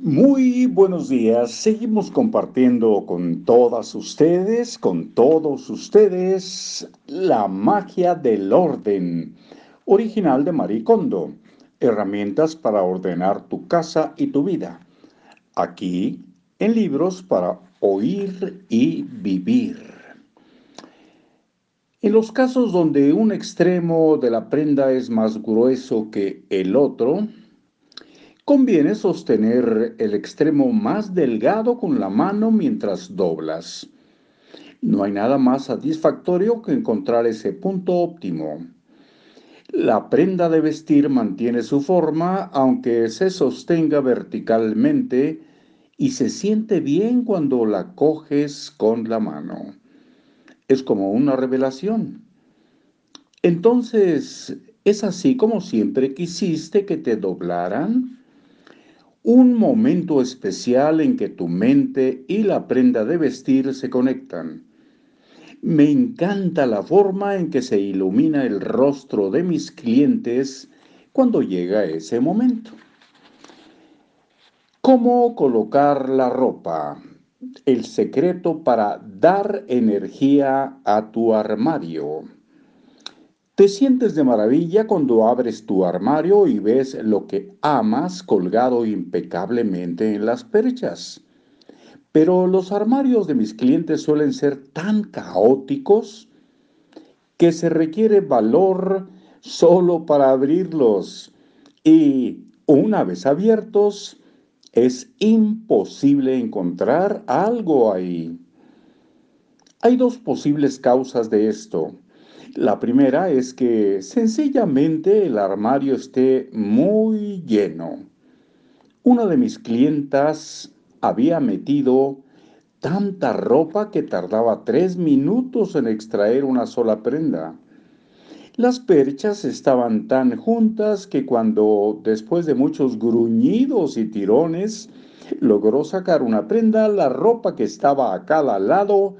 Muy buenos días. Seguimos compartiendo con todas ustedes, con todos ustedes, la magia del orden, original de Marie Kondo. Herramientas para ordenar tu casa y tu vida. Aquí, en libros para oír y vivir. En los casos donde un extremo de la prenda es más grueso que el otro, Conviene sostener el extremo más delgado con la mano mientras doblas. No hay nada más satisfactorio que encontrar ese punto óptimo. La prenda de vestir mantiene su forma aunque se sostenga verticalmente y se siente bien cuando la coges con la mano. Es como una revelación. Entonces, ¿es así como siempre quisiste que te doblaran? Un momento especial en que tu mente y la prenda de vestir se conectan. Me encanta la forma en que se ilumina el rostro de mis clientes cuando llega ese momento. ¿Cómo colocar la ropa? El secreto para dar energía a tu armario. Te sientes de maravilla cuando abres tu armario y ves lo que amas colgado impecablemente en las perchas. Pero los armarios de mis clientes suelen ser tan caóticos que se requiere valor solo para abrirlos. Y una vez abiertos, es imposible encontrar algo ahí. Hay dos posibles causas de esto. La primera es que sencillamente el armario esté muy lleno. Una de mis clientas había metido tanta ropa que tardaba tres minutos en extraer una sola prenda. Las perchas estaban tan juntas que cuando, después de muchos gruñidos y tirones, logró sacar una prenda, la ropa que estaba a cada lado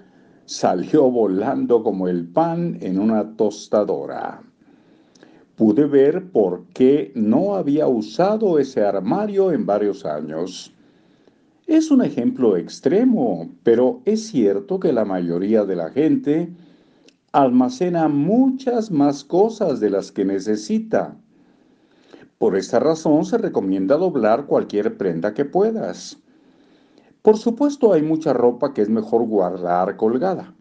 salió volando como el pan en una tostadora. Pude ver por qué no había usado ese armario en varios años. Es un ejemplo extremo, pero es cierto que la mayoría de la gente almacena muchas más cosas de las que necesita. Por esta razón se recomienda doblar cualquier prenda que puedas. Por supuesto hay mucha ropa que es mejor guardar colgada.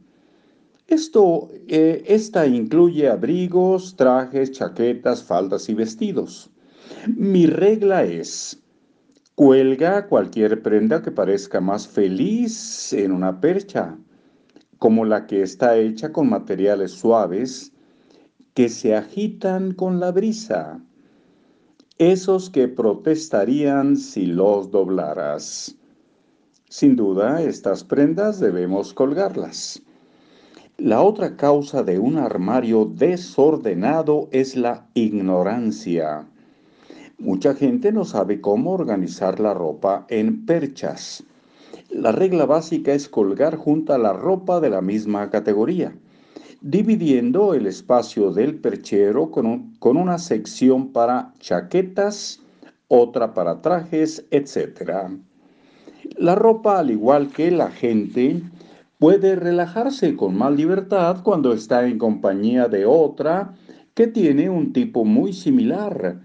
Esto, eh, esta incluye abrigos, trajes, chaquetas, faldas y vestidos. Mi regla es, cuelga cualquier prenda que parezca más feliz en una percha, como la que está hecha con materiales suaves que se agitan con la brisa, esos que protestarían si los doblaras. Sin duda, estas prendas debemos colgarlas. La otra causa de un armario desordenado es la ignorancia. Mucha gente no sabe cómo organizar la ropa en perchas. La regla básica es colgar junto a la ropa de la misma categoría, dividiendo el espacio del perchero con, con una sección para chaquetas, otra para trajes, etc. La ropa, al igual que la gente, puede relajarse con más libertad cuando está en compañía de otra que tiene un tipo muy similar.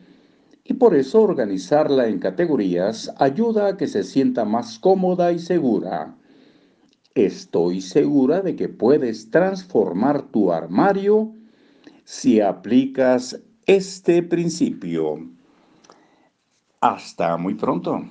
Y por eso organizarla en categorías ayuda a que se sienta más cómoda y segura. Estoy segura de que puedes transformar tu armario si aplicas este principio. Hasta muy pronto.